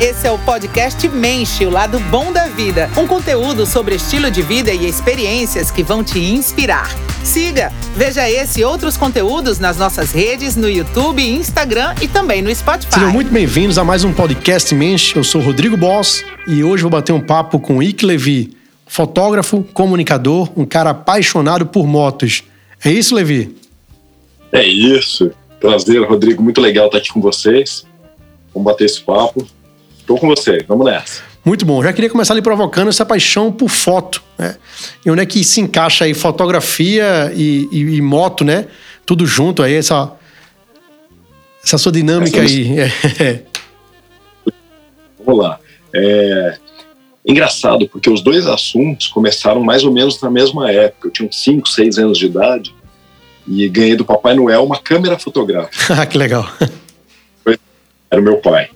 Esse é o podcast Mente, o lado bom da vida. Um conteúdo sobre estilo de vida e experiências que vão te inspirar. Siga, veja esse e outros conteúdos nas nossas redes, no YouTube, Instagram e também no Spotify. Sejam muito bem-vindos a mais um podcast Mente. Eu sou Rodrigo Boss e hoje vou bater um papo com Ike Levi, fotógrafo, comunicador, um cara apaixonado por motos. É isso, Levi? É isso. Prazer, Rodrigo. Muito legal estar aqui com vocês. Vamos bater esse papo. Estou com você, vamos nessa. Muito bom. Já queria começar ali provocando essa paixão por foto, né? E onde é que se encaixa aí fotografia e, e, e moto, né? Tudo junto aí, essa, essa sua dinâmica essa aí. É. Vamos lá. É engraçado, porque os dois assuntos começaram mais ou menos na mesma época. Eu tinha uns 5, 6 anos de idade e ganhei do Papai Noel uma câmera fotográfica. Ah, que legal. Era o meu pai.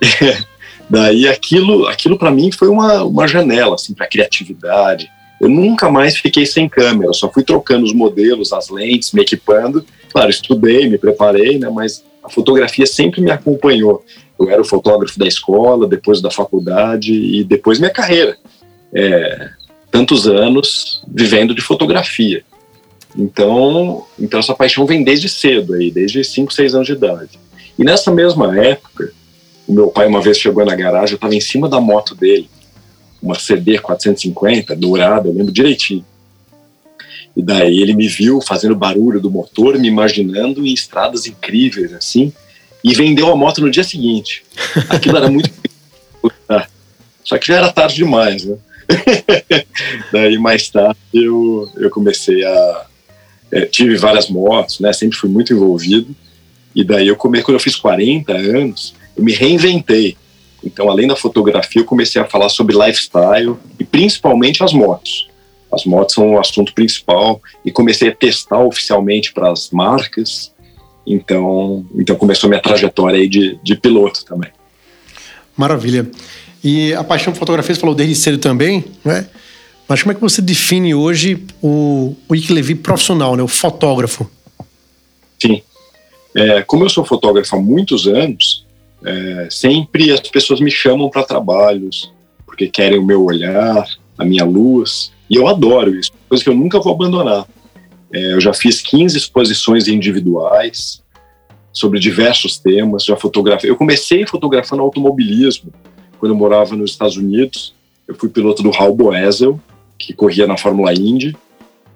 Daí aquilo, aquilo para mim foi uma, uma janela assim para criatividade. Eu nunca mais fiquei sem câmera, só fui trocando os modelos, as lentes, me equipando. Claro, estudei, me preparei, né, mas a fotografia sempre me acompanhou. Eu era o fotógrafo da escola, depois da faculdade e depois minha carreira. É, tantos anos vivendo de fotografia. Então, então essa paixão vem desde cedo, aí, desde 5, 6 anos de idade. E nessa mesma época, o meu pai uma vez chegou na garagem, eu estava em cima da moto dele, uma CD 450, dourada, eu lembro direitinho. E daí ele me viu fazendo barulho do motor, me imaginando em estradas incríveis, assim, e vendeu a moto no dia seguinte. Aquilo era muito. Só que já era tarde demais, né? daí mais tarde eu, eu comecei a. É, tive várias motos, né? Sempre fui muito envolvido. E daí eu comecei, quando eu fiz 40 anos, eu me reinventei. Então, além da fotografia, eu comecei a falar sobre lifestyle e principalmente as motos. As motos são o assunto principal e comecei a testar oficialmente para as marcas. Então, então começou minha trajetória aí de, de piloto também. Maravilha. E a paixão por fotografia você falou desde cedo também, né? Mas como é que você define hoje o, o Ike Levi profissional, né? o fotógrafo? Sim. É, como eu sou fotógrafo há muitos anos, é, sempre as pessoas me chamam para trabalhos, porque querem o meu olhar, a minha luz, e eu adoro isso, coisa que eu nunca vou abandonar. É, eu já fiz 15 exposições individuais sobre diversos temas, já fotografei. Eu comecei fotografando automobilismo quando eu morava nos Estados Unidos. Eu fui piloto do Raul Boesel, que corria na Fórmula Indy,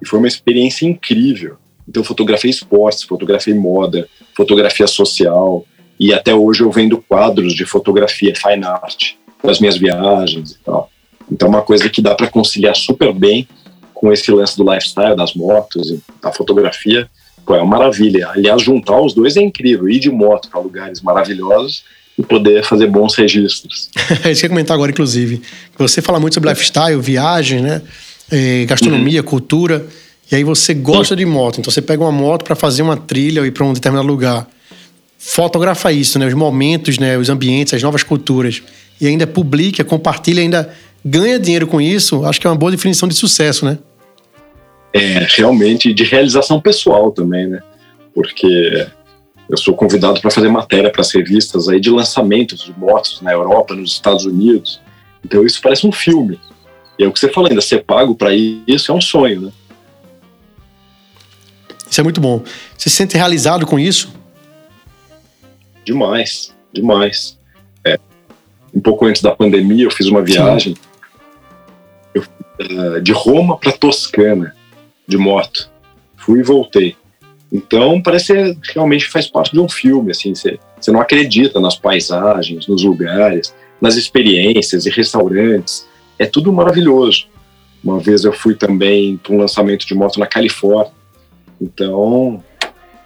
e foi uma experiência incrível. Então, fotografei esportes, fotografei moda, fotografia social, e até hoje eu vendo quadros de fotografia, fine art, das minhas viagens e tal. Então, é uma coisa que dá para conciliar super bem com esse lance do lifestyle, das motos e da fotografia. Pô, é uma maravilha. Aliás, juntar os dois é incrível. Ir de moto para lugares maravilhosos e poder fazer bons registros. Isso que eu ia comentar agora, inclusive. Você fala muito sobre lifestyle, viagem, né? É, gastronomia, uhum. cultura. E aí você gosta Sim. de moto. Então você pega uma moto para fazer uma trilha ou ir para um determinado lugar fotografa isso, né? Os momentos, né? Os ambientes, as novas culturas. E ainda publica, compartilha, ainda ganha dinheiro com isso. Acho que é uma boa definição de sucesso, né? É, realmente de realização pessoal também, né? Porque eu sou convidado para fazer matéria para as revistas aí de lançamentos de motos na Europa, nos Estados Unidos. Então isso parece um filme. E é o que você falou ainda, ser pago para isso é um sonho, né? Isso é muito bom. Você se sente realizado com isso? Demais, demais. É, um pouco antes da pandemia, eu fiz uma viagem eu, uh, de Roma para Toscana, de moto. Fui e voltei. Então, parece que realmente faz parte de um filme, assim, você, não acredita nas paisagens, nos lugares, nas experiências e restaurantes. É tudo maravilhoso. Uma vez eu fui também para um lançamento de moto na Califórnia. Então,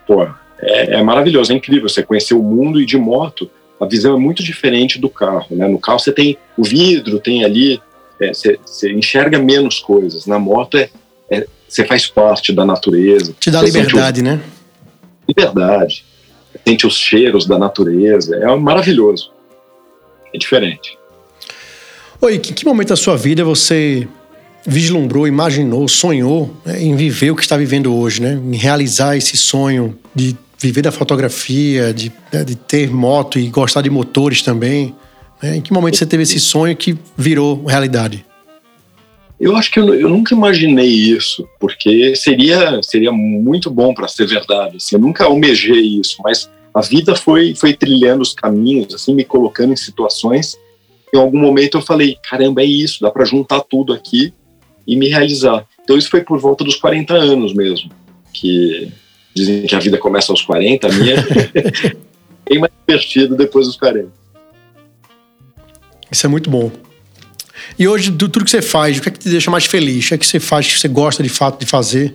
pô, é, é, maravilhoso, é incrível. Você conhecer o mundo e de moto, a visão é muito diferente do carro. Né? No carro você tem o vidro, tem ali, é, você, você, enxerga menos coisas. Na moto é, é, você faz parte da natureza. Te dá liberdade, o... né? Liberdade. Sente os cheiros da natureza. É maravilhoso. É diferente. Oi, em que momento da sua vida você vislumbrou, imaginou, sonhou né, em viver o que está vivendo hoje, né? Em realizar esse sonho de viver da fotografia, de, né, de ter moto e gostar de motores também. Né? Em que momento você teve esse sonho que virou realidade? Eu acho que eu, eu nunca imaginei isso, porque seria, seria muito bom para ser verdade. Assim, eu nunca almejei isso, mas a vida foi, foi trilhando os caminhos, assim, me colocando em situações. Em algum momento eu falei, caramba, é isso, dá para juntar tudo aqui e me realizar. Então isso foi por volta dos 40 anos mesmo, que dizem que a vida começa aos 40, a minha é bem mais divertida depois dos 40. Isso é muito bom. E hoje, do tudo que você faz, o que é que te deixa mais feliz? O que é que você faz que você gosta de fato de fazer?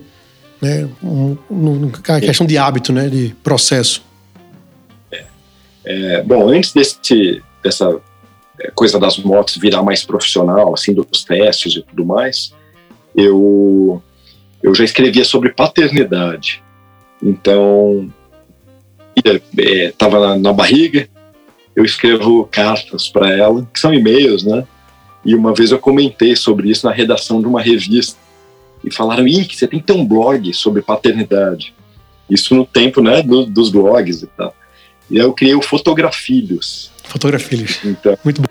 Né? Um, um, a questão de hábito, né? De processo. É. É, bom, antes desse, dessa é, coisa das motos virar mais profissional, assim, dos testes e tudo mais, eu, eu já escrevia sobre paternidade. Então, estava é, na, na barriga, eu escrevo cartas para ela, que são e-mails, né? E uma vez eu comentei sobre isso na redação de uma revista. E falaram, Ih, você tem que ter um blog sobre paternidade. Isso no tempo né, do, dos blogs e tal. E aí eu criei o Fotografilhos. Fotografilhos. Então, Muito bom.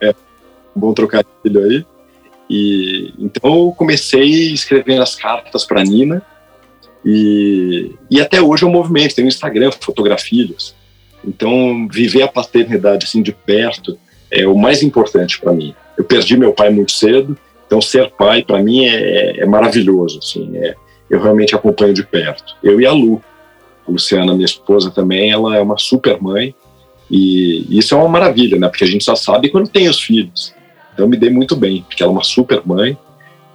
É, bom trocadilho aí. E, então eu comecei escrevendo as cartas para Nina. E, e até hoje é um movimento. Tem o Instagram, Fotografilhos. Então, viver a paternidade assim de perto é o mais importante para mim. Eu perdi meu pai muito cedo, então ser pai para mim é, é, maravilhoso. Assim, é, eu realmente acompanho de perto. Eu e a Lu, a Luciana, minha esposa também, ela é uma super mãe e isso é uma maravilha, né? Porque a gente só sabe quando tem os filhos. Então me dei muito bem, porque ela é uma super mãe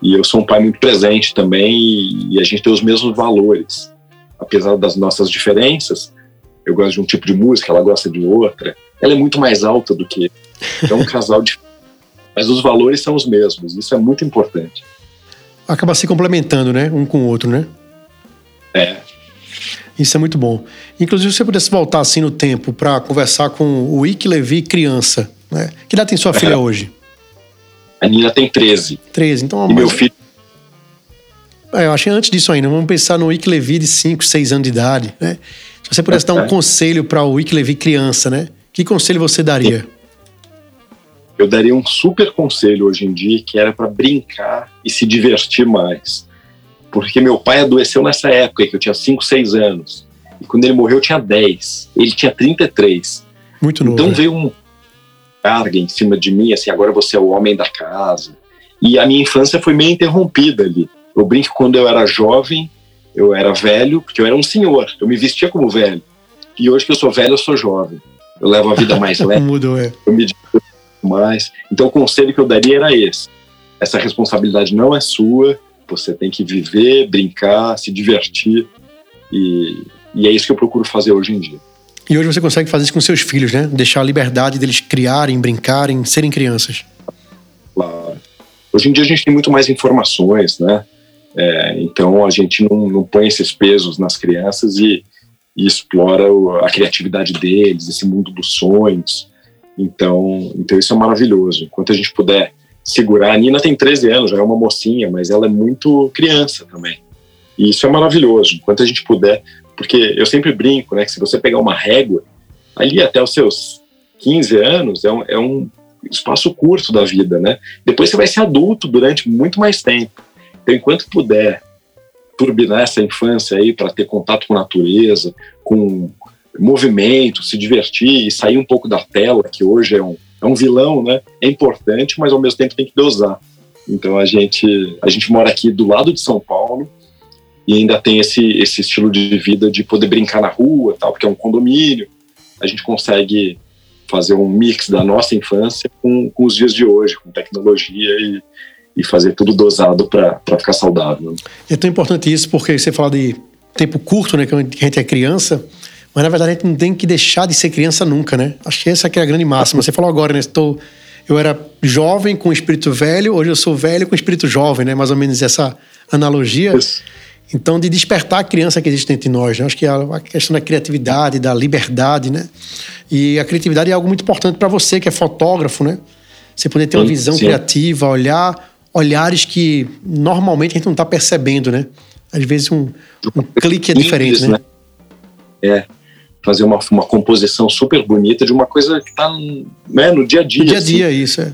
e eu sou um pai muito presente também e, e a gente tem os mesmos valores, apesar das nossas diferenças. Eu gosto de um tipo de música, ela gosta de outra. Ela é muito mais alta do que é um casal de. Mas os valores são os mesmos, isso é muito importante. Acaba se complementando, né? Um com o outro, né? É. Isso é muito bom. Inclusive, se você pudesse voltar assim no tempo para conversar com o Ike Levi criança, né? Que idade tem sua filha é. hoje? A Nina tem 13. 13, então... E meu filho... É, eu achei antes disso ainda. Vamos pensar no Ike Levi de 5, 6 anos de idade, né? Se você pudesse dar um conselho para o Ike Levi criança, né? Que conselho você daria? eu daria um super conselho hoje em dia que era para brincar e se divertir mais. Porque meu pai adoeceu nessa época, que eu tinha 5, 6 anos. E quando ele morreu, eu tinha 10. Ele tinha 33. Muito novo. Então né? veio um carga em cima de mim, assim, agora você é o homem da casa. E a minha infância foi meio interrompida ali. Eu brinco que quando eu era jovem, eu era velho, porque eu era um senhor. Eu me vestia como velho. E hoje que eu sou velho, eu sou jovem. Eu levo a vida mais leve. Mudou, é. Eu me mais. Então, o conselho que eu daria era esse: essa responsabilidade não é sua, você tem que viver, brincar, se divertir, e, e é isso que eu procuro fazer hoje em dia. E hoje você consegue fazer isso com seus filhos, né? Deixar a liberdade deles criarem, brincarem, serem crianças. Claro. Hoje em dia a gente tem muito mais informações, né? É, então a gente não, não, põe esses pesos nas crianças e, e explora a criatividade deles, esse mundo dos sonhos. Então, então isso é maravilhoso. Enquanto a gente puder segurar, a Nina tem 13 anos, já é uma mocinha, mas ela é muito criança também. E isso é maravilhoso. Enquanto a gente puder, porque eu sempre brinco, né, que se você pegar uma régua, ali até os seus 15 anos é um, é um espaço curto da vida, né? Depois você vai ser adulto durante muito mais tempo. Então, enquanto puder turbinar essa infância aí para ter contato com a natureza, com movimento, se divertir e sair um pouco da tela, que hoje é um, é um vilão, né? É importante, mas ao mesmo tempo tem que dosar. Então a gente, a gente mora aqui do lado de São Paulo e ainda tem esse, esse estilo de vida de poder brincar na rua, tal, porque é um condomínio. A gente consegue fazer um mix da nossa infância com, com os dias de hoje, com tecnologia e, e fazer tudo dosado para ficar saudável. É tão importante isso porque você fala de tempo curto, né, que a gente é criança, mas na verdade a gente não tem que deixar de ser criança nunca, né? Acho que essa que é a grande máxima. Você falou agora, né? Estou, eu era jovem com espírito velho, hoje eu sou velho com espírito jovem, né? Mais ou menos essa analogia. Isso. Então, de despertar a criança que existe entre nós. Né? Acho que a questão da criatividade, da liberdade, né? E a criatividade é algo muito importante para você, que é fotógrafo, né? Você poder ter sim, uma visão sim. criativa, olhar olhares que normalmente a gente não está percebendo, né? Às vezes um, um clique é diferente, né? né? É fazer uma, uma composição super bonita de uma coisa que está né, no dia a dia. No dia a dia, assim. isso é.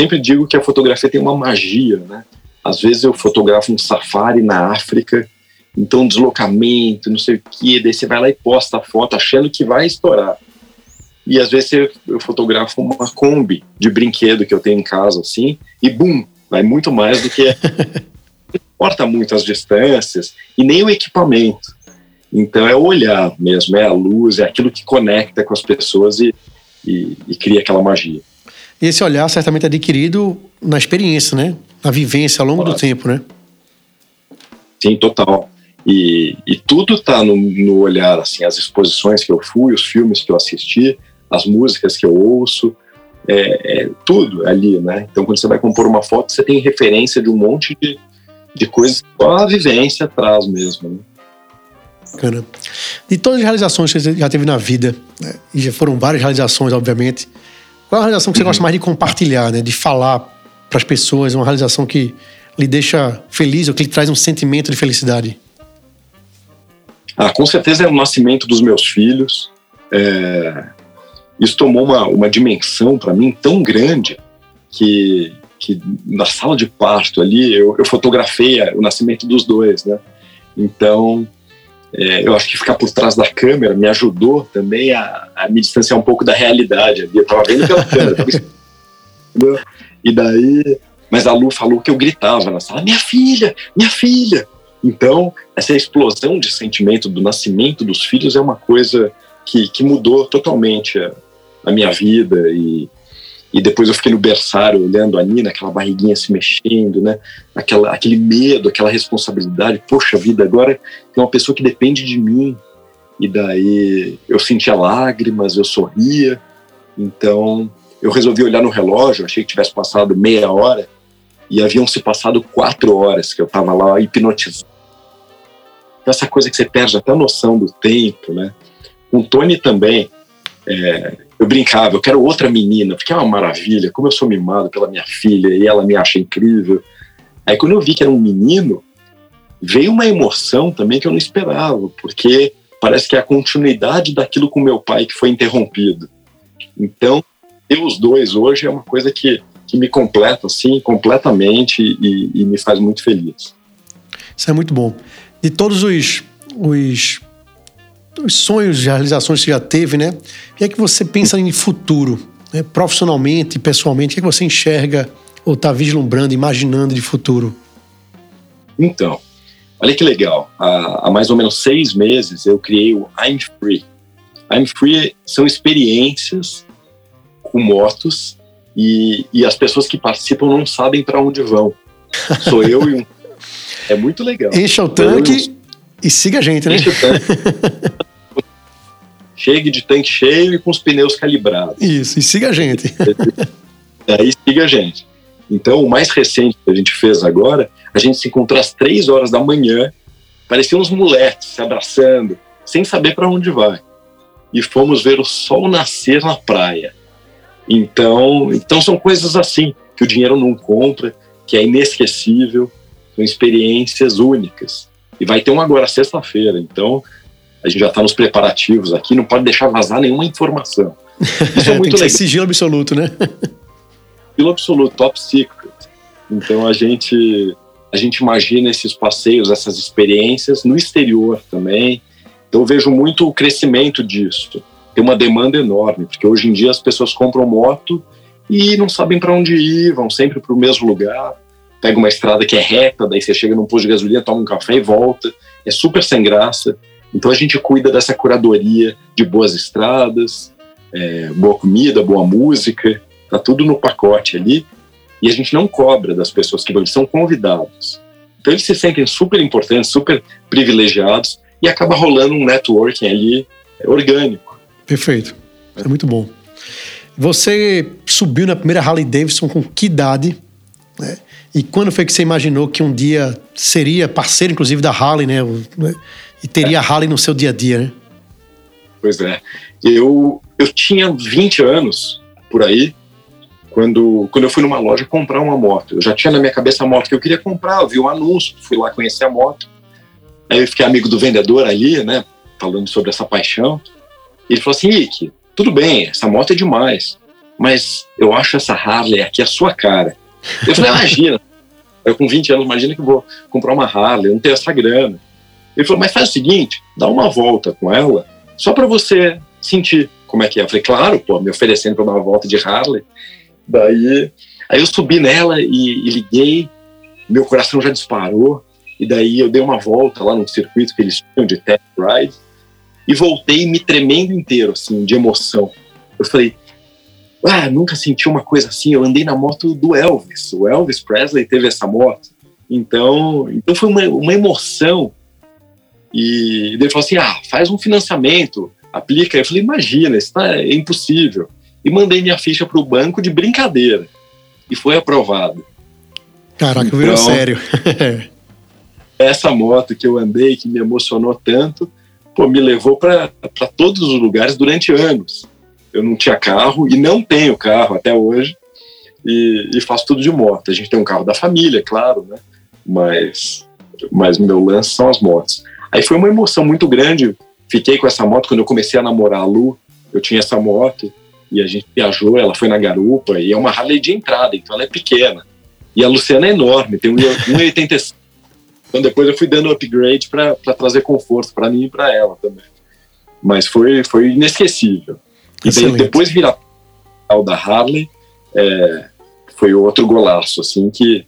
Sempre digo que a fotografia tem uma magia, né? Às vezes eu fotografo um safari na África, então deslocamento, não sei o que, daí você vai lá e posta a foto achando que vai estourar. E às vezes eu fotografo uma Kombi de brinquedo que eu tenho em casa, assim, e bum, vai muito mais do que. não importa muito as distâncias e nem o equipamento. Então é o olhar mesmo, é a luz, é aquilo que conecta com as pessoas e, e, e cria aquela magia. E esse olhar certamente é adquirido na experiência, né? Na vivência ao longo claro. do tempo, né? Sim, total. E, e tudo está no, no, olhar, assim, as exposições que eu fui, os filmes que eu assisti, as músicas que eu ouço, é, é tudo ali, né? Então, quando você vai compor uma foto, você tem referência de um monte de, de coisas que só a vivência traz mesmo, né? Bacana. De todas as realizações que você já teve na vida, né, e já foram várias realizações, obviamente, qual é a realização que você uhum. gosta mais de compartilhar, né, de falar para as pessoas, uma realização que lhe deixa feliz ou que lhe traz um sentimento de felicidade? Ah, com certeza é o nascimento dos meus filhos. É... Isso tomou uma, uma dimensão para mim tão grande que, que na sala de parto ali eu, eu fotografei o nascimento dos dois, né? Então é, eu acho que ficar por trás da câmera me ajudou também a, a me distanciar um pouco da realidade. Eu estava vendo pela câmera. E daí, mas a Lu falou que eu gritava na sala: minha filha, minha filha. Então, essa explosão de sentimento do nascimento dos filhos é uma coisa que, que mudou totalmente a, a minha vida e, e depois eu fiquei no berçário olhando a Nina, aquela barriguinha se mexendo, né? Aquela, aquele medo, aquela responsabilidade. Poxa vida, agora tem uma pessoa que depende de mim. E daí eu sentia lágrimas, eu sorria. Então eu resolvi olhar no relógio, achei que tivesse passado meia hora e haviam se passado quatro horas que eu estava lá hipnotizado. Essa coisa que você perde até a noção do tempo, né? O Tony também, é, eu brincava, eu quero outra menina, porque é uma maravilha, como eu sou mimado pela minha filha e ela me acha incrível. Aí quando eu vi que era um menino, veio uma emoção também que eu não esperava, porque parece que é a continuidade daquilo com meu pai que foi interrompido. Então, ter os dois hoje é uma coisa que, que me completa, assim, completamente e, e me faz muito feliz. Isso é muito bom. De todos os, os os sonhos e realizações que você já teve, né? O que é que você pensa em futuro, né? profissionalmente, pessoalmente? O que é que você enxerga ou está vislumbrando, imaginando de futuro? Então, olha que legal. Há, há, mais ou menos seis meses eu criei o I'm Free. I'm Free são experiências com motos e, e as pessoas que participam não sabem para onde vão. Sou eu e um. É muito legal. Encha o tanque e siga a gente, né? Chegue de tanque cheio e com os pneus calibrados. Isso, e siga a gente. Aí siga a gente. Então, o mais recente que a gente fez agora, a gente se encontrou às três horas da manhã, pareciam uns moleques se abraçando, sem saber para onde vai. E fomos ver o sol nascer na praia. Então, então são coisas assim que o dinheiro não compra, que é inesquecível, são experiências únicas. E vai ter um agora sexta-feira, então a gente já está nos preparativos aqui, não pode deixar vazar nenhuma informação. Isso é muito legal. sigilo absoluto, né? Sigilo absoluto, top secret. Então a gente a gente imagina esses passeios, essas experiências no exterior também. Então eu vejo muito o crescimento disso. Tem uma demanda enorme, porque hoje em dia as pessoas compram moto e não sabem para onde ir, vão sempre para o mesmo lugar pega uma estrada que é reta, daí você chega num posto de gasolina, toma um café e volta. É super sem graça. Então a gente cuida dessa curadoria de boas estradas, é, boa comida, boa música, tá tudo no pacote ali. E a gente não cobra das pessoas que vão, eles são convidados. Então eles se sentem super importantes, super privilegiados e acaba rolando um networking ali orgânico. Perfeito. É muito bom. Você subiu na primeira Harley Davidson com que idade? Né? E quando foi que você imaginou que um dia seria parceiro, inclusive, da Harley, né? né? E teria a Harley no seu dia a dia, né? Pois é. Eu, eu tinha 20 anos por aí, quando, quando eu fui numa loja comprar uma moto. Eu já tinha na minha cabeça a moto que eu queria comprar, eu vi um anúncio, fui lá conhecer a moto. Aí eu fiquei amigo do vendedor ali, né? falando sobre essa paixão. Ele falou assim, Rick, tudo bem, essa moto é demais, mas eu acho essa Harley aqui a sua cara. Eu falei, imagina, eu com 20 anos, imagina que eu vou comprar uma Harley, eu não tenho essa grana. Ele falou, mas faz o seguinte, dá uma volta com ela, só para você sentir como é que é. Eu falei, claro, pô, me oferecendo para dar uma volta de Harley. Daí, aí eu subi nela e, e liguei, meu coração já disparou, e daí eu dei uma volta lá no circuito que eles tinham de test ride, e voltei me tremendo inteiro, assim, de emoção. Eu falei, ah, nunca senti uma coisa assim. Eu andei na moto do Elvis. O Elvis Presley teve essa moto. Então, então foi uma, uma emoção. E ele falou assim: ah, faz um financiamento, aplica. Eu falei: imagina, isso tá, é impossível. E mandei minha ficha para o banco de brincadeira. E foi aprovado. Caraca, então, virou sério. essa moto que eu andei, que me emocionou tanto, pô, me levou para todos os lugares durante anos eu não tinha carro e não tenho carro até hoje e, e, faço tudo de moto. A gente tem um carro da família, claro, né? Mas, mas meu lance são as motos. Aí foi uma emoção muito grande. Fiquei com essa moto quando eu comecei a namorar a Lu. Eu tinha essa moto e a gente viajou. Ela foi na garupa e é uma Harley de entrada, então ela é pequena. E a Luciana é enorme, tem 1,85. Então depois eu fui dando upgrade para trazer conforto para mim e para ela também. Mas foi, foi inesquecível. E daí, depois virar o da Harley, é, foi outro golaço, assim, que,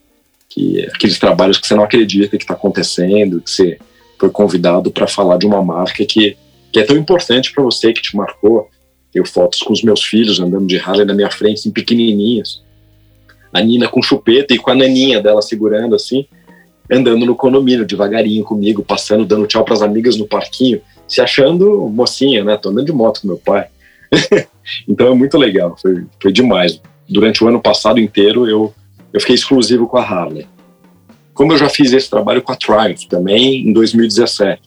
que aqueles trabalhos que você não acredita que está acontecendo, que você foi convidado para falar de uma marca que, que é tão importante para você, que te marcou. Tenho fotos com os meus filhos andando de Harley na minha frente, assim, pequenininhos. A Nina com chupeta e com a naninha dela segurando, assim, andando no condomínio, devagarinho comigo, passando, dando tchau para as amigas no parquinho, se achando mocinha, né? Tô andando de moto com meu pai. então é muito legal, foi, foi demais. Durante o ano passado inteiro eu, eu fiquei exclusivo com a Harley. Como eu já fiz esse trabalho com a Triumph também em 2017.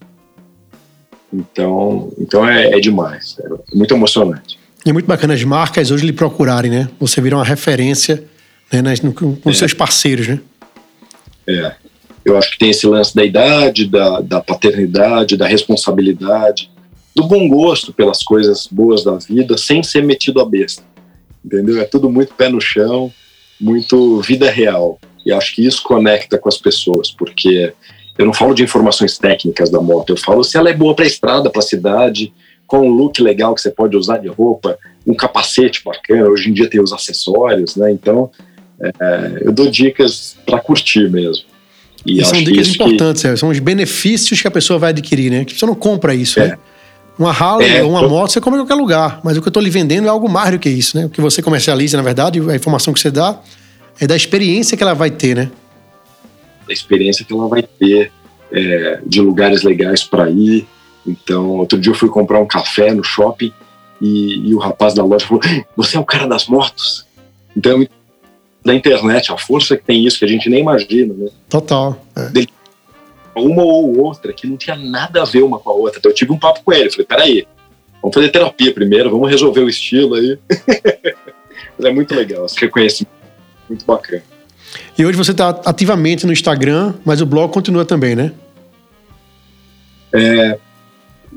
Então, então é, é demais, é muito emocionante. E é muito bacana as marcas hoje lhe procurarem, né? Você vira uma referência né, com os é. seus parceiros, né? É. Eu acho que tem esse lance da idade, da, da paternidade, da responsabilidade, do bom gosto pelas coisas boas da vida, sem ser metido a besta. Entendeu? É tudo muito pé no chão, muito vida real. E acho que isso conecta com as pessoas, porque eu não falo de informações técnicas da moto, eu falo se ela é boa para a estrada, para a cidade, com um look legal que você pode usar de roupa, um capacete bacana. Hoje em dia tem os acessórios, né? Então, é, eu dou dicas para curtir mesmo. E, e são dicas importantes, que... são os benefícios que a pessoa vai adquirir, né? Que você não compra isso, é. né? Uma Harley é, ou uma tô... moto você compra em qualquer lugar, mas o que eu estou lhe vendendo é algo mais do que isso, né? O que você comercializa, na verdade, a informação que você dá é da experiência que ela vai ter, né? Da experiência que ela vai ter, é, de lugares legais para ir. Então, outro dia eu fui comprar um café no shopping e, e o rapaz da loja falou: Você é o cara das motos? Então, da internet, a força que tem isso, que a gente nem imagina, né? Total. É. Uma ou outra que não tinha nada a ver uma com a outra. Então eu tive um papo com ele, falei, peraí, vamos fazer terapia primeiro, vamos resolver o estilo aí. Mas é muito legal, esse reconhecimento, muito bacana. E hoje você está ativamente no Instagram, mas o blog continua também, né? É,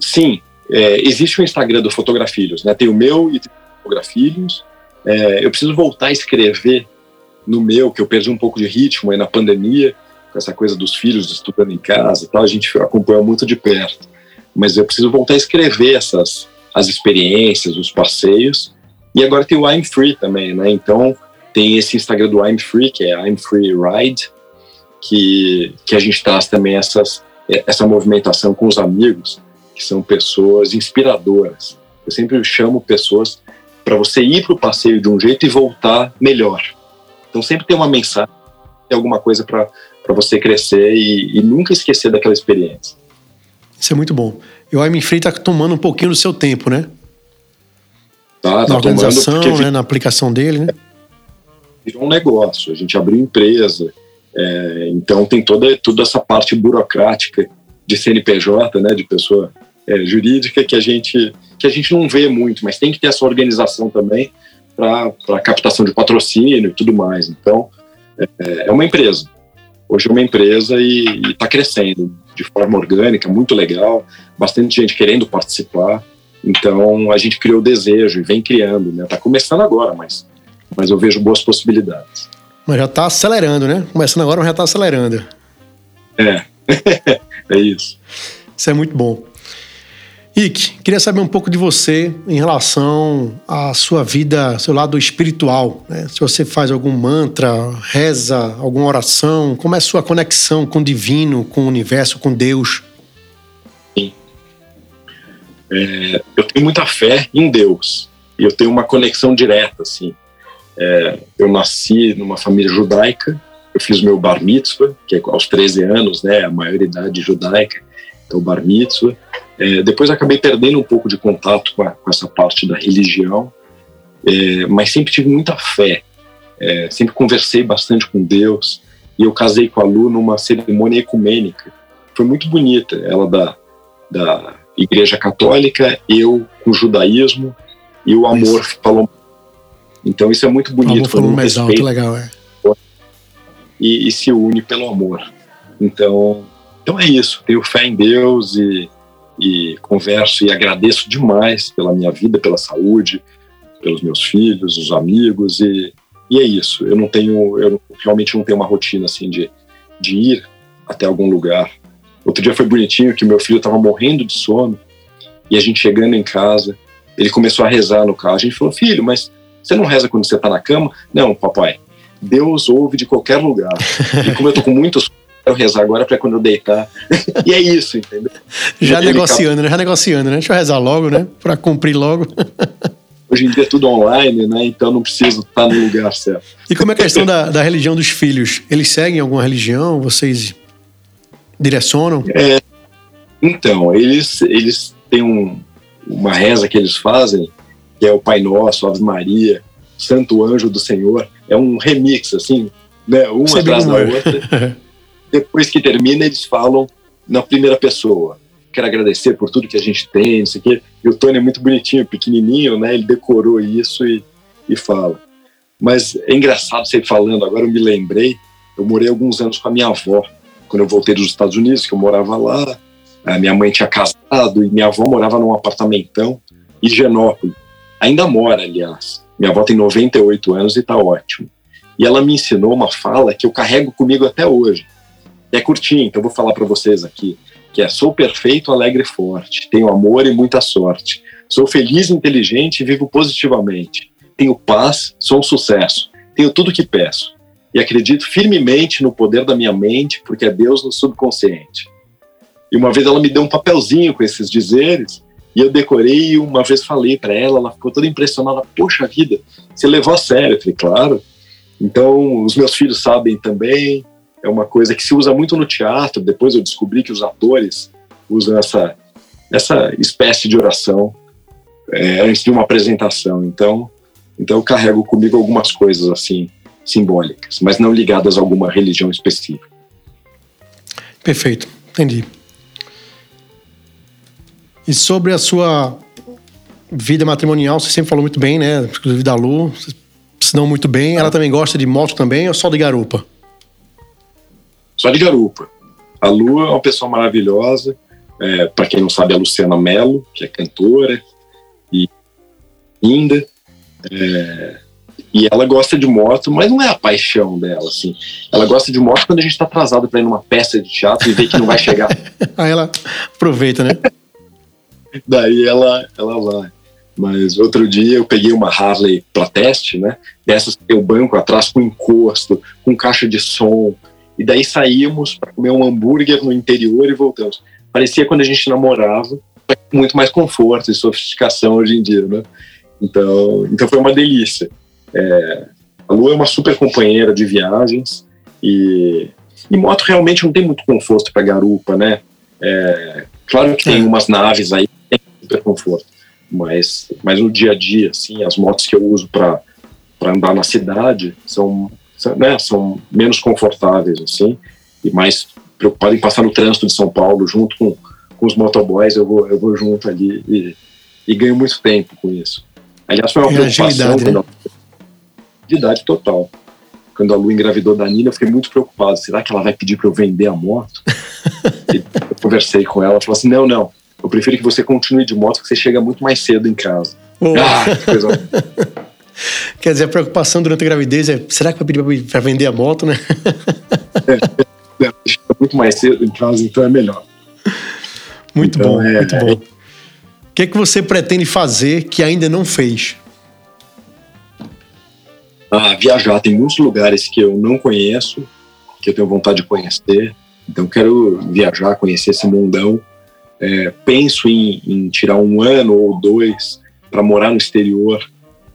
sim, é, existe o Instagram do Fotografilhos, né? Tem o meu e tem o Fotografilhos. É, eu preciso voltar a escrever no meu, que eu perdi um pouco de ritmo aí na pandemia com essa coisa dos filhos estudando em casa e tal, a gente acompanhou muito de perto. Mas eu preciso voltar a escrever essas as experiências, os passeios. E agora tem o I'm Free também, né? Então tem esse Instagram do I'm Free, que é I'm Free Ride, que, que a gente traz também essas, essa movimentação com os amigos, que são pessoas inspiradoras. Eu sempre chamo pessoas para você ir para o passeio de um jeito e voltar melhor. Então sempre tem uma mensagem, tem alguma coisa para você crescer e, e, nunca esquecer daquela experiência. Isso é muito bom. E o I'm Free está tomando um pouquinho do seu tempo, né? Tá, tá na organização, tomando né, na aplicação dele, né? Virou um negócio, a gente abriu empresa, é, então tem toda, toda essa parte burocrática de CNPJ, né, de pessoa é, jurídica que a gente que a gente não vê muito, mas tem que ter essa organização também para captação de patrocínio e tudo mais. Então é, é uma empresa, hoje é uma empresa e está crescendo de forma orgânica, muito legal, bastante gente querendo participar. Então a gente criou o desejo e vem criando, né? Tá começando agora, mas, mas eu vejo boas possibilidades. Mas já está acelerando, né? Começando agora, mas já está acelerando. É, é isso. Isso é muito bom. Ike, queria saber um pouco de você em relação à sua vida, seu lado espiritual. Né? Se você faz algum mantra, reza, alguma oração, como é a sua conexão com o divino, com o universo, com Deus? Sim. É, eu tenho muita fé em Deus e eu tenho uma conexão direta, assim. É, eu nasci numa família judaica, eu fiz meu bar mitzvah, que é aos 13 anos, né, a maioridade judaica, então bar mitzvah. É, depois acabei perdendo um pouco de contato com, a, com essa parte da religião, é, mas sempre tive muita fé, é, sempre conversei bastante com Deus, e eu casei com a Lu numa cerimônia ecumênica, foi muito bonita, ela da, da Igreja Católica, eu com o judaísmo, e o amor falou. Então isso é muito bonito. O amor falou mais alto, legal, é. E, e se une pelo amor. Então, então é isso, tenho fé em Deus e e converso e agradeço demais pela minha vida, pela saúde, pelos meus filhos, os amigos e, e é isso. Eu não tenho, eu realmente não tenho uma rotina assim de, de ir até algum lugar. Outro dia foi bonitinho que meu filho estava morrendo de sono e a gente chegando em casa, ele começou a rezar no carro. A gente falou, filho, mas você não reza quando você está na cama? Não, papai. Deus ouve de qualquer lugar. E como eu tô com muitos quero rezar agora para quando eu deitar. e é isso, entendeu? Já negociando, né? Já negociando, né? Deixa eu rezar logo, né? Para cumprir logo. Hoje em dia é tudo online, né? Então não preciso estar no lugar certo. E como é a questão da, da religião dos filhos? Eles seguem alguma religião? Vocês direcionam? É, então, eles, eles têm um, uma reza que eles fazem, que é o Pai Nosso, Ave Maria, Santo Anjo do Senhor. É um remix, assim, né? Uma atrás da outra. depois que termina, eles falam na primeira pessoa. Quero agradecer por tudo que a gente tem, isso aqui. E o Tony é muito bonitinho, pequenininho, né? Ele decorou isso e, e fala. Mas é engraçado você falando, agora eu me lembrei, eu morei alguns anos com a minha avó, quando eu voltei dos Estados Unidos, que eu morava lá, a minha mãe tinha casado e minha avó morava num apartamentão em Genópolis. Ainda mora, aliás. Minha avó tem 98 anos e está ótimo. E ela me ensinou uma fala que eu carrego comigo até hoje é curtinho, então vou falar para vocês aqui, que é sou perfeito, alegre e forte, tenho amor e muita sorte, sou feliz, inteligente e vivo positivamente, tenho paz, sou um sucesso, tenho tudo que peço e acredito firmemente no poder da minha mente, porque é Deus no subconsciente. E uma vez ela me deu um papelzinho com esses dizeres e eu decorei e uma vez falei para ela, ela ficou toda impressionada, poxa vida, você levou a sério? Eu falei, claro. Então, os meus filhos sabem também, é uma coisa que se usa muito no teatro. Depois eu descobri que os atores usam essa, essa espécie de oração é, antes de uma apresentação. Então, então eu carrego comigo algumas coisas assim simbólicas, mas não ligadas a alguma religião específica. Perfeito, entendi. E sobre a sua vida matrimonial, você sempre falou muito bem, né? Inclusive da Lu, se não muito bem. Ela também gosta de moto também ou só de garupa? Só de garupa. A Lu é uma pessoa maravilhosa. É, Para quem não sabe, a Luciana Mello, que é cantora e linda. É, e ela gosta de moto, mas não é a paixão dela, assim. Ela gosta de moto quando a gente está atrasado para ir numa peça de teatro e vê que não vai chegar. Aí ela aproveita, né? Daí ela, ela vai. Mas outro dia eu peguei uma Harley para teste, né? Dessas que tem o banco atrás com encosto, com caixa de som, e daí saímos para comer um hambúrguer no interior e voltamos. Parecia quando a gente namorava, muito mais conforto e sofisticação hoje em dia, né? Então, então foi uma delícia. É, a Lu é uma super companheira de viagens e, e moto realmente não tem muito conforto para garupa, né? É, claro que tem é. umas naves aí que tem super conforto, mas, mas no dia a dia, assim, as motos que eu uso para andar na cidade são né, são menos confortáveis, assim, e mais preocupados em passar no trânsito de São Paulo junto com, com os motoboys, eu vou, eu vou junto ali e, e ganho muito tempo com isso. Aliás, foi uma é preocupação. Agilidade, né? agilidade total. quando a Lu engravidou da Nina, eu fiquei muito preocupado. Será que ela vai pedir para eu vender a moto? eu conversei com ela, ela falou assim: não, não. Eu prefiro que você continue de moto, que você chega muito mais cedo em casa. Ah, que coisa... Quer dizer, a preocupação durante a gravidez é: será que vai pedir para vender a moto, né? é, é, muito mais cedo em casa, então é melhor. Muito então, bom, é, muito bom. O que é que você pretende fazer que ainda não fez? Ah, viajar. Tem muitos lugares que eu não conheço, que eu tenho vontade de conhecer. Então, quero viajar, conhecer esse mundão. É, penso em, em, tirar um ano ou dois para morar no exterior,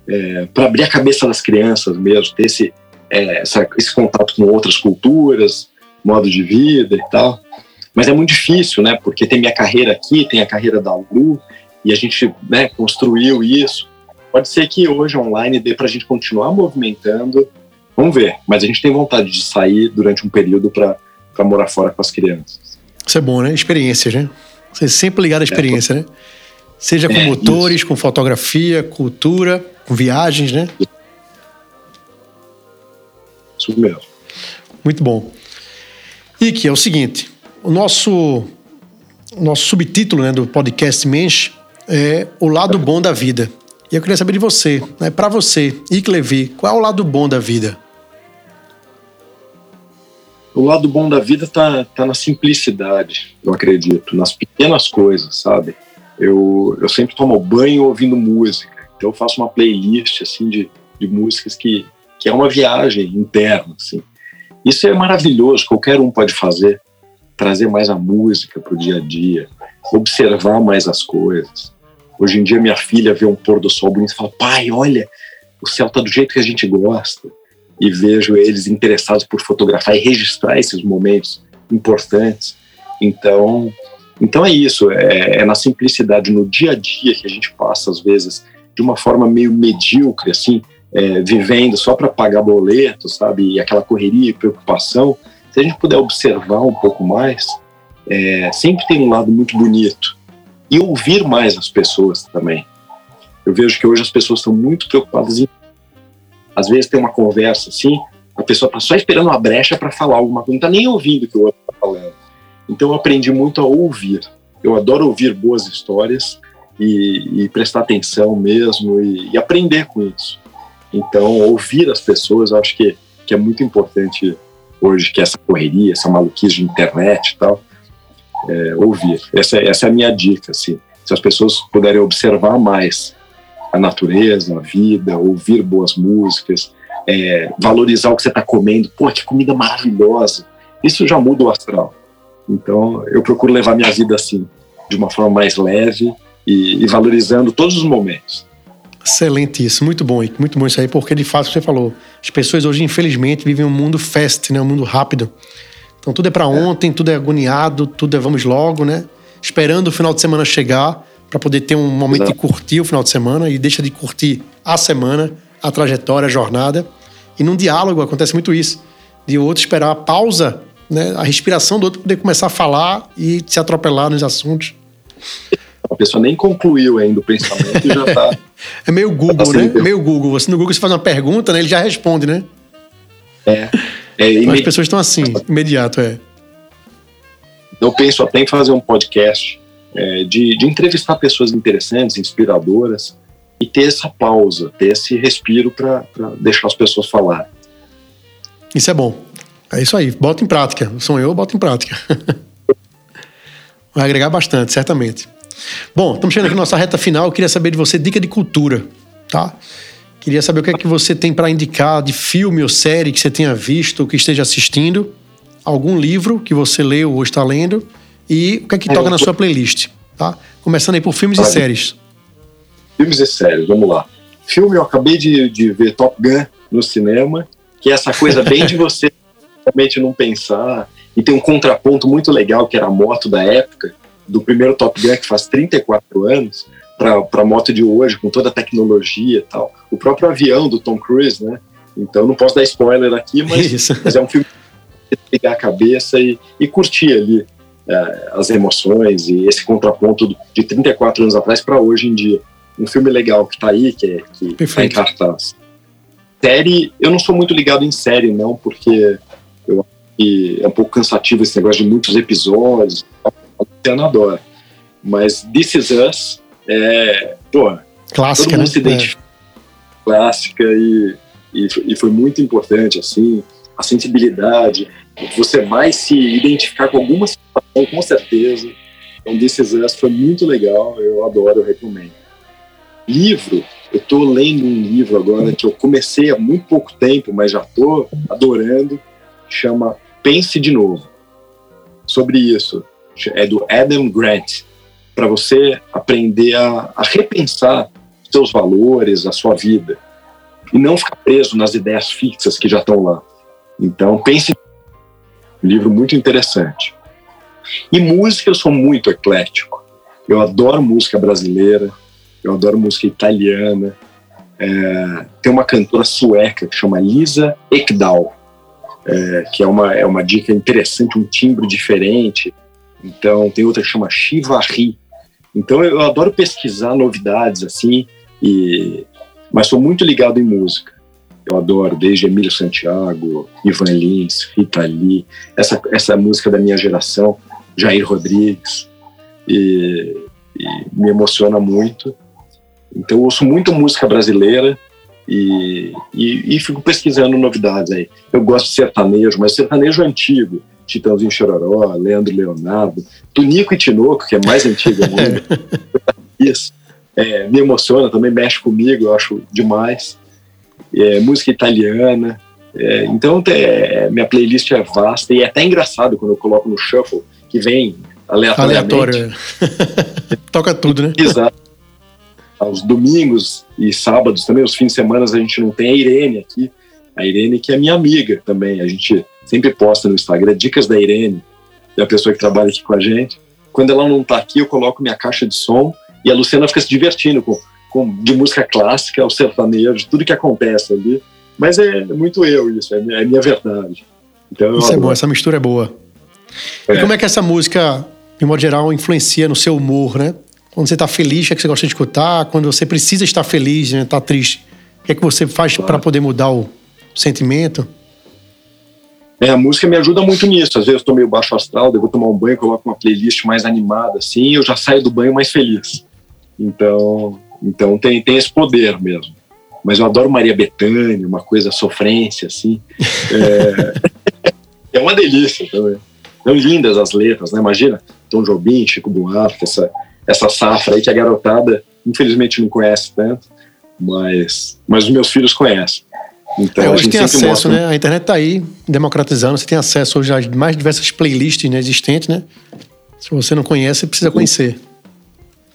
é, para abrir a cabeça das crianças mesmo, ter esse, é, essa, esse contato com outras culturas, modo de vida e tal. Mas é muito difícil, né? Porque tem minha carreira aqui, tem a carreira da Lu, e a gente né, construiu isso. Pode ser que hoje online dê para a gente continuar movimentando. Vamos ver. Mas a gente tem vontade de sair durante um período para morar fora com as crianças. Isso é bom, né? Experiências, né? Você sempre ligado à experiência, é, né? Seja com é, motores, isso. com fotografia, cultura, com viagens, né? Isso mesmo. Muito bom. E que é o seguinte: o nosso, nosso subtítulo né, do podcast Mensch é O Lado Bom da Vida. E eu queria saber de você, né, para você, Ike Levi, qual é o lado bom da vida? O lado bom da vida tá, tá na simplicidade, eu acredito, nas pequenas coisas, sabe? Eu, eu sempre tomo banho ouvindo música, então eu faço uma playlist, assim, de, de músicas que, que é uma viagem interna, assim. Isso é maravilhoso, qualquer um pode fazer, trazer mais a música para o dia a dia, observar mais as coisas. Hoje em dia, minha filha vê um pôr do sol bonito e fala: pai, olha, o céu tá do jeito que a gente gosta. E vejo eles interessados por fotografar e registrar esses momentos importantes. Então, então é isso, é, é na simplicidade, no dia a dia que a gente passa, às vezes, de uma forma meio medíocre, assim, é, vivendo só para pagar boleto, sabe? E aquela correria e preocupação. Se a gente puder observar um pouco mais, é, sempre tem um lado muito bonito e ouvir mais as pessoas também. Eu vejo que hoje as pessoas estão muito preocupadas em. Às vezes tem uma conversa assim, a pessoa está só esperando uma brecha para falar alguma coisa, não está nem ouvindo o que o outro está falando. Então eu aprendi muito a ouvir. Eu adoro ouvir boas histórias e, e prestar atenção mesmo e, e, aprender com isso. Então ouvir as pessoas, eu acho que, que é muito importante hoje, que essa correria, essa maluquice de internet e tal, é, ouvir. Essa, essa é a minha dica, assim. Se as pessoas puderem observar mais a natureza, a vida, ouvir boas músicas, é, valorizar o que você está comendo. Pô, que comida maravilhosa! Isso já muda o astral. Então, eu procuro levar minha vida assim, de uma forma mais leve e, e valorizando todos os momentos. Excelente isso, muito bom, muito bom isso aí, porque de fato você falou, as pessoas hoje infelizmente vivem um mundo fast, né, um mundo rápido. Então tudo é para ontem, tudo é agoniado, tudo é vamos logo, né? Esperando o final de semana chegar para poder ter um momento Exato. de curtir o final de semana e deixa de curtir a semana, a trajetória, a jornada. E num diálogo acontece muito isso, de o outro esperar a pausa, né, a respiração do outro poder começar a falar e se atropelar nos assuntos. A pessoa nem concluiu ainda o pensamento e já está. é meio Google, tá né? Meio Google. Você no Google você faz uma pergunta, né? Ele já responde, né? É. É, As pessoas estão assim, imediato, é. Eu penso até em fazer um podcast é, de, de entrevistar pessoas interessantes, inspiradoras, e ter essa pausa, ter esse respiro para deixar as pessoas falar. Isso é bom. É isso aí, bota em prática. Sou eu, bota em prática. Vai agregar bastante, certamente. Bom, estamos chegando aqui na nossa reta final. Eu queria saber de você dica de cultura, tá? Queria saber o que é que você tem para indicar de filme ou série que você tenha visto ou que esteja assistindo, algum livro que você leu ou está lendo e o que é que toca na sua playlist, tá? Começando aí por filmes e séries. Filmes e séries, vamos lá. Filme, eu acabei de, de ver Top Gun no cinema, que é essa coisa bem de você realmente não pensar. E tem um contraponto muito legal, que era a moto da época, do primeiro Top Gun, que faz 34 anos, para a moto de hoje, com toda a tecnologia e tal. O próprio avião do Tom Cruise, né? Então não posso dar spoiler aqui, mas, mas é um filme que pegar a cabeça e, e curtir ali é, as emoções e esse contraponto de 34 anos atrás para hoje em dia. Um filme legal que está aí, que, é, que tá em cartaz. série, eu não sou muito ligado em série, não, porque eu acho que é um pouco cansativo esse negócio de muitos episódios. A Luciana adora. Mas This Is Us é, pô, clássica, todo mundo né? se identifica. É. Clássica e, e, e foi muito importante, assim, a sensibilidade. Você vai se identificar com alguma situação, com certeza. Então, This Is Us foi muito legal, eu adoro, eu recomendo. Livro, eu estou lendo um livro agora que eu comecei há muito pouco tempo, mas já estou adorando, chama Pense de Novo. Sobre isso, é do Adam Grant, para você aprender a, a repensar seus valores, a sua vida, e não ficar preso nas ideias fixas que já estão lá. Então, pense. Um livro muito interessante. E música, eu sou muito eclético. Eu adoro música brasileira, eu adoro música italiana. É, tem uma cantora sueca que chama Lisa Ekdahl, é, que é uma, é uma dica interessante, um timbre diferente. Então, tem outra que chama Shivari. Então, eu adoro pesquisar novidades assim, e, mas sou muito ligado em música. Eu adoro desde Emílio Santiago, Ivan Lins, Rita Lee, essa, essa música da minha geração, Jair Rodrigues, e, e me emociona muito. Então, ouço muito música brasileira e, e, e, fico pesquisando novidades aí. Eu gosto de sertanejo, mas sertanejo antigo, Titãozinho Chororó, Leandro Leonardo, Tunico e Tinoco, que é mais antigo ainda. Isso. É, me emociona, também mexe comigo, eu acho demais é, música italiana. É, então, é, minha playlist é vasta e é até engraçado quando eu coloco no shuffle, que vem aleatoriamente. Aleatório. Toca tudo, né? Exato. Aos domingos e sábados também, os fins de semana, a gente não tem a Irene aqui. A Irene, que é minha amiga também. A gente sempre posta no Instagram dicas da Irene, é a pessoa que trabalha aqui com a gente. Quando ela não tá aqui, eu coloco minha caixa de som e a Luciana fica se divertindo com com, de música clássica ao sertanejo, tudo que acontece ali. Mas é muito eu isso, é minha, é minha verdade. Então, isso é bom, essa mistura é boa. É. E como é que essa música, de modo geral, influencia no seu humor, né? Quando você está feliz, o que, é que você gosta de escutar? Quando você precisa estar feliz, né? Tá triste, o que é que você faz claro. para poder mudar o sentimento? É, a música me ajuda muito nisso. Às vezes eu tô meio baixo astral, devo tomar um banho, coloco uma playlist mais animada, assim, eu já saio do banho mais feliz. Então, então tem, tem esse poder mesmo. Mas eu adoro Maria Bethânia, uma coisa sofrência, assim. É, é uma delícia também. São lindas as letras, né? Imagina Tom Jobim, Chico Buarque, essa, essa safra aí que a garotada, infelizmente, não conhece tanto, mas, mas os meus filhos conhecem. Então, é, hoje tem acesso, mostra... né? A internet está aí democratizando, você tem acesso hoje às mais diversas playlists né, existentes, né? Se você não conhece, precisa conhecer.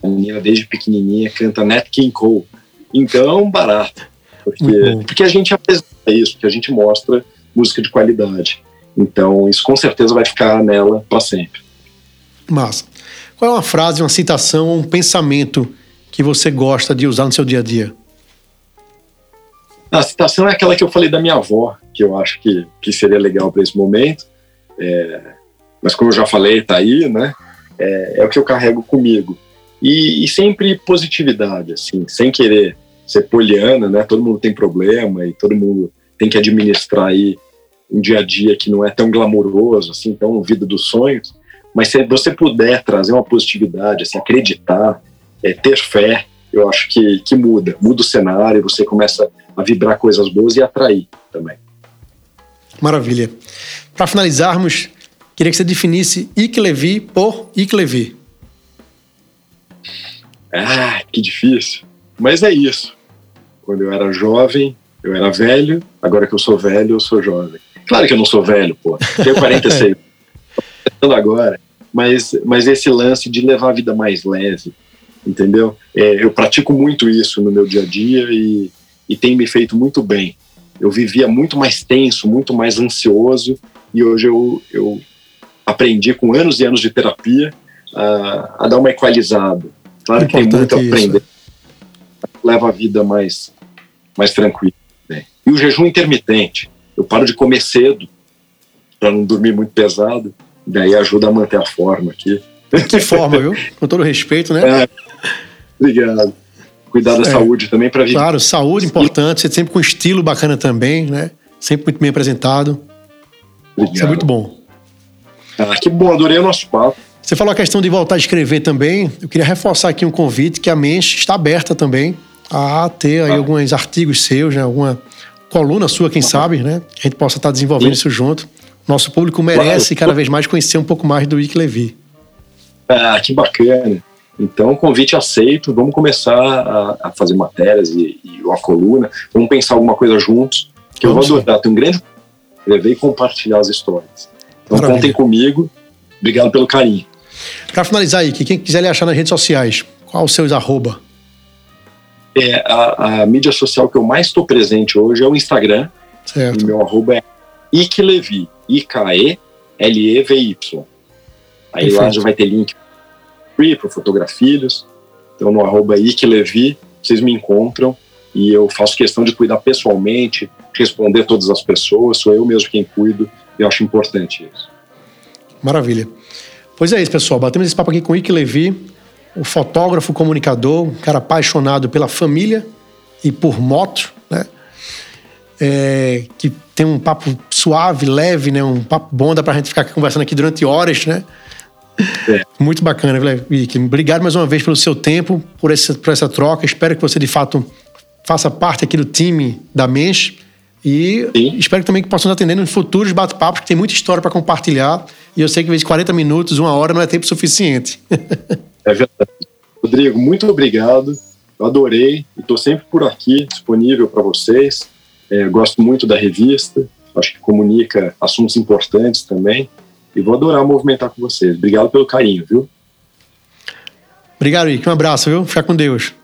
A menina, desde pequenininha, canta Nat King Cole. Então, barato. Porque, porque a gente apresenta isso, porque a gente mostra música de qualidade. Então, isso com certeza vai ficar nela para sempre. Massa. Qual é uma frase, uma citação, um pensamento que você gosta de usar no seu dia a dia? A citação é aquela que eu falei da minha avó, que eu acho que, que seria legal para esse momento. É, mas como eu já falei, tá aí, né? É, é o que eu carrego comigo. E, e, sempre positividade, assim, sem querer ser poliana, né? Todo mundo tem problema e todo mundo tem que administrar aí um dia a dia que não é tão glamouroso, assim, tão vida dos sonhos. Mas se você puder trazer uma positividade, assim, acreditar, é, ter fé, eu acho que, que muda, muda o cenário, você começa a vibrar coisas boas e atrair também. Maravilha. Para finalizarmos, queria que você definisse Ike Levi por Ike Levi. Ah, que difícil. Mas é isso. Quando eu era jovem, eu era velho. Agora que eu sou velho, eu sou jovem. Claro que eu não sou velho, pô. Tenho 46. Tô agora. Mas, mas esse lance de levar a vida mais leve, entendeu? É, eu pratico muito isso no meu dia a dia e, e tem me feito muito bem. Eu vivia muito mais tenso, muito mais ansioso e hoje eu, eu aprendi com anos e anos de terapia a, a dar uma equalizada, Claro que tem muito a aprender. Leva a vida mais, mais tranquila. Né? E o jejum intermitente. Eu paro de comer cedo para não dormir muito pesado. Daí ajuda a manter a forma aqui. Que forma, viu? Com todo respeito, né? É, obrigado. cuidar da é. saúde também para viver. Claro, saúde importante, você sempre com estilo bacana também, né? Sempre muito bem apresentado. Obrigado. Isso é muito bom. Ah, que bom, adorei o nosso papo. Você falou a questão de voltar a escrever também. Eu queria reforçar aqui um convite que a Mensch está aberta também a ter aí ah. alguns artigos seus, né? alguma coluna sua, quem ah. sabe, né? Que a gente possa estar desenvolvendo Sim. isso junto. Nosso público merece claro. cada vez mais conhecer um pouco mais do Ike Levi. Ah, que bacana. Então, convite aceito. Vamos começar a, a fazer matérias e, e, uma coluna. Vamos pensar alguma coisa juntos. Que eu vou adorar. Tenho um grande escrever e compartilhar as histórias. Então, Maravilha. contem comigo. Obrigado pelo carinho. Para finalizar aí, quem quiser lhe achar nas redes sociais, qual os seus arroba? É, a, a mídia social que eu mais estou presente hoje é o Instagram. Certo. O meu arroba é Ikelevi, I-K-E-L-E-V-Y. Aí Perfeito. lá já vai ter link para fotografilhos. Então no arroba Ikelevi, vocês me encontram e eu faço questão de cuidar pessoalmente, responder todas as pessoas, sou eu mesmo quem cuido e acho importante isso. Maravilha. Pois é isso, pessoal. Batemos esse papo aqui com o Ike Levi, o fotógrafo, comunicador, um cara apaixonado pela família e por moto, né? É, que tem um papo suave, leve, né? Um papo bom, dá pra gente ficar conversando aqui durante horas, né? É. Muito bacana, Ike. Obrigado mais uma vez pelo seu tempo, por essa, por essa troca. Espero que você, de fato, faça parte aqui do time da Mensch. E Sim. espero também que possam atender nos futuros bate-papos, que tem muita história para compartilhar. E eu sei que, às vezes, 40 minutos, uma hora não é tempo suficiente. é verdade. Rodrigo, muito obrigado. Eu adorei estou sempre por aqui, disponível para vocês. É, gosto muito da revista, acho que comunica assuntos importantes também. E vou adorar movimentar com vocês. Obrigado pelo carinho, viu? Obrigado, Rick. Um abraço, viu? Fica com Deus.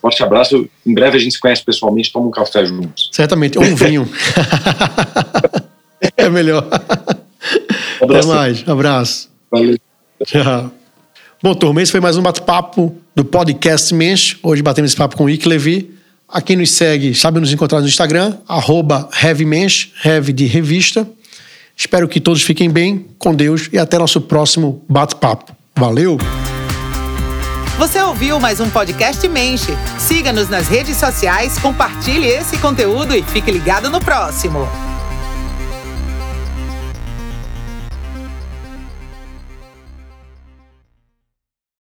Forte abraço. Em breve a gente se conhece pessoalmente, toma um café juntos. Certamente. Ou um vinho. é melhor. Um Até mais. Abraço. Valeu. Tchau. Bom, turma, esse foi mais um bate-papo do podcast Mensch. Hoje batemos esse papo com o Ike Levi. A quem nos segue, sabe nos encontrar no Instagram, arroba HeavyMensch, Heavy de revista. Espero que todos fiquem bem, com Deus e até nosso próximo bate-papo. Valeu! Você ouviu mais um podcast Menche. Siga-nos nas redes sociais, compartilhe esse conteúdo e fique ligado no próximo.